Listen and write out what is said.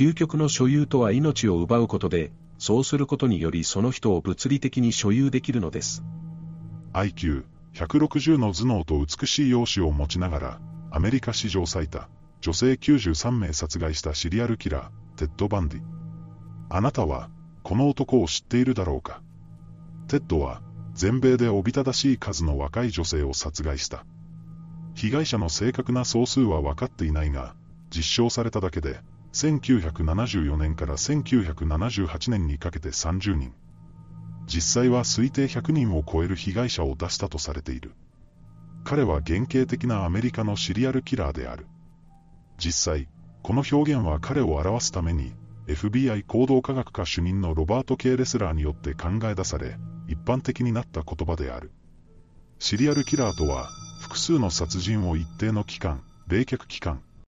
究極の所有とは命を奪うことで、そうすることによりその人を物理的に所有できるのです。IQ160 の頭脳と美しい容姿を持ちながら、アメリカ史上最多、女性93名殺害したシリアルキラー、テッド・バンディ。あなたは、この男を知っているだろうかテッドは、全米でおびただしい数の若い女性を殺害した。被害者の正確な総数は分かっていないが、実証されただけで、1974年から1978年にかけて30人。実際は推定100人を超える被害者を出したとされている。彼は原型的なアメリカのシリアルキラーである。実際、この表現は彼を表すために、FBI 行動科学科主任のロバート・ケーレスラーによって考え出され、一般的になった言葉である。シリアルキラーとは、複数の殺人を一定の期間、冷却期間、